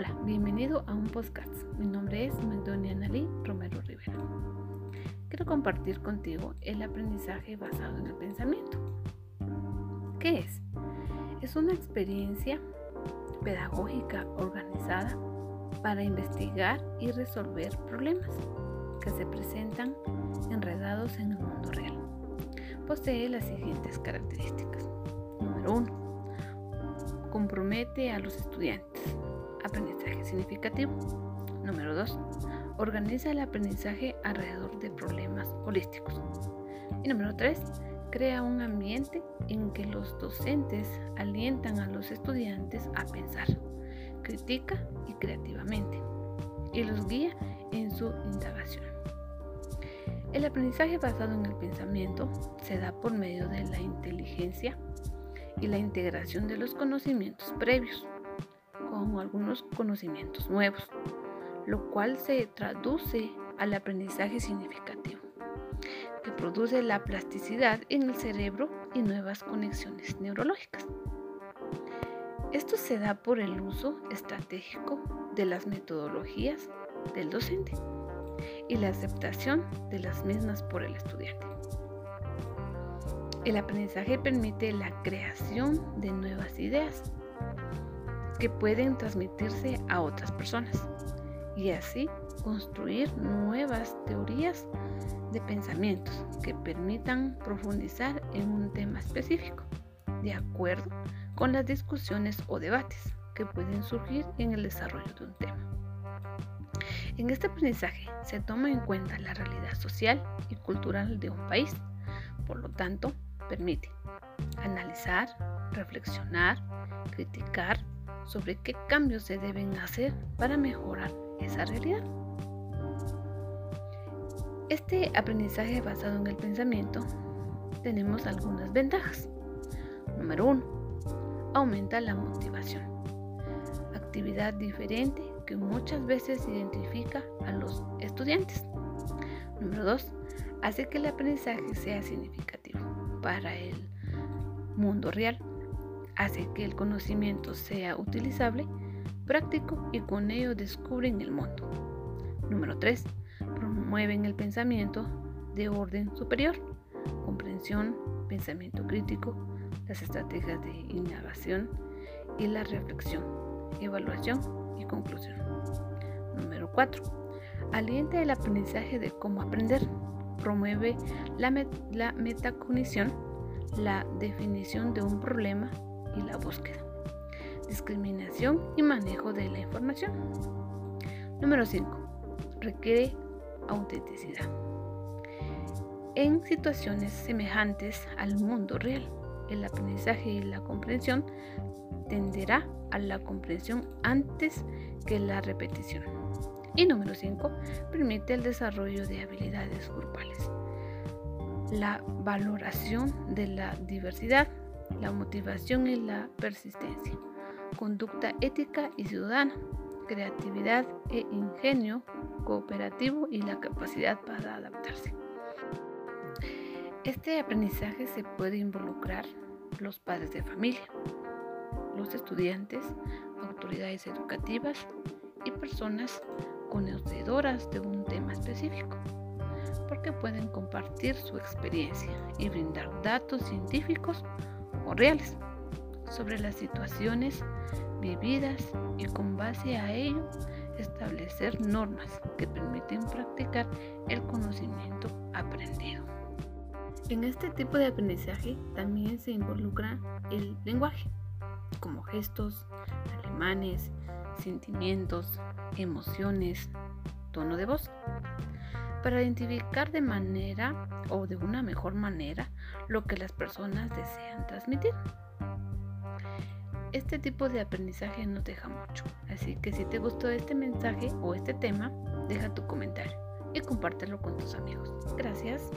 Hola, bienvenido a un podcast. Mi nombre es Magdonia Analí Romero Rivera. Quiero compartir contigo el aprendizaje basado en el pensamiento. ¿Qué es? Es una experiencia pedagógica organizada para investigar y resolver problemas que se presentan enredados en el mundo real. Posee las siguientes características. Número 1. Compromete a los estudiantes aprendizaje significativo. Número 2. Organiza el aprendizaje alrededor de problemas holísticos. Y número 3. Crea un ambiente en que los docentes alientan a los estudiantes a pensar, critica y creativamente, y los guía en su indagación. El aprendizaje basado en el pensamiento se da por medio de la inteligencia y la integración de los conocimientos previos algunos conocimientos nuevos, lo cual se traduce al aprendizaje significativo, que produce la plasticidad en el cerebro y nuevas conexiones neurológicas. Esto se da por el uso estratégico de las metodologías del docente y la aceptación de las mismas por el estudiante. El aprendizaje permite la creación de nuevas ideas que pueden transmitirse a otras personas y así construir nuevas teorías de pensamientos que permitan profundizar en un tema específico, de acuerdo con las discusiones o debates que pueden surgir en el desarrollo de un tema. En este aprendizaje se toma en cuenta la realidad social y cultural de un país, por lo tanto, permite analizar, reflexionar, criticar, sobre qué cambios se deben hacer para mejorar esa realidad. Este aprendizaje basado en el pensamiento tenemos algunas ventajas. Número 1. Aumenta la motivación. Actividad diferente que muchas veces identifica a los estudiantes. Número 2. Hace que el aprendizaje sea significativo para el mundo real hace que el conocimiento sea utilizable, práctico y con ello descubren el mundo. Número 3. Promueven el pensamiento de orden superior, comprensión, pensamiento crítico, las estrategias de innovación y la reflexión, evaluación y conclusión. Número 4. Alienta el aprendizaje de cómo aprender. Promueve la, la metacognición, la definición de un problema y la búsqueda. Discriminación y manejo de la información. Número 5. Requiere autenticidad. En situaciones semejantes al mundo real, el aprendizaje y la comprensión tenderá a la comprensión antes que la repetición. Y número 5. Permite el desarrollo de habilidades grupales. La valoración de la diversidad la motivación y la persistencia, conducta ética y ciudadana, creatividad e ingenio cooperativo y la capacidad para adaptarse. Este aprendizaje se puede involucrar los padres de familia, los estudiantes, autoridades educativas y personas conocedoras de un tema específico, porque pueden compartir su experiencia y brindar datos científicos reales sobre las situaciones vividas y con base a ello establecer normas que permiten practicar el conocimiento aprendido. En este tipo de aprendizaje también se involucra el lenguaje, como gestos, alemanes, sentimientos, emociones, tono de voz para identificar de manera o de una mejor manera lo que las personas desean transmitir. Este tipo de aprendizaje no deja mucho, así que si te gustó este mensaje o este tema, deja tu comentario y compártelo con tus amigos. Gracias.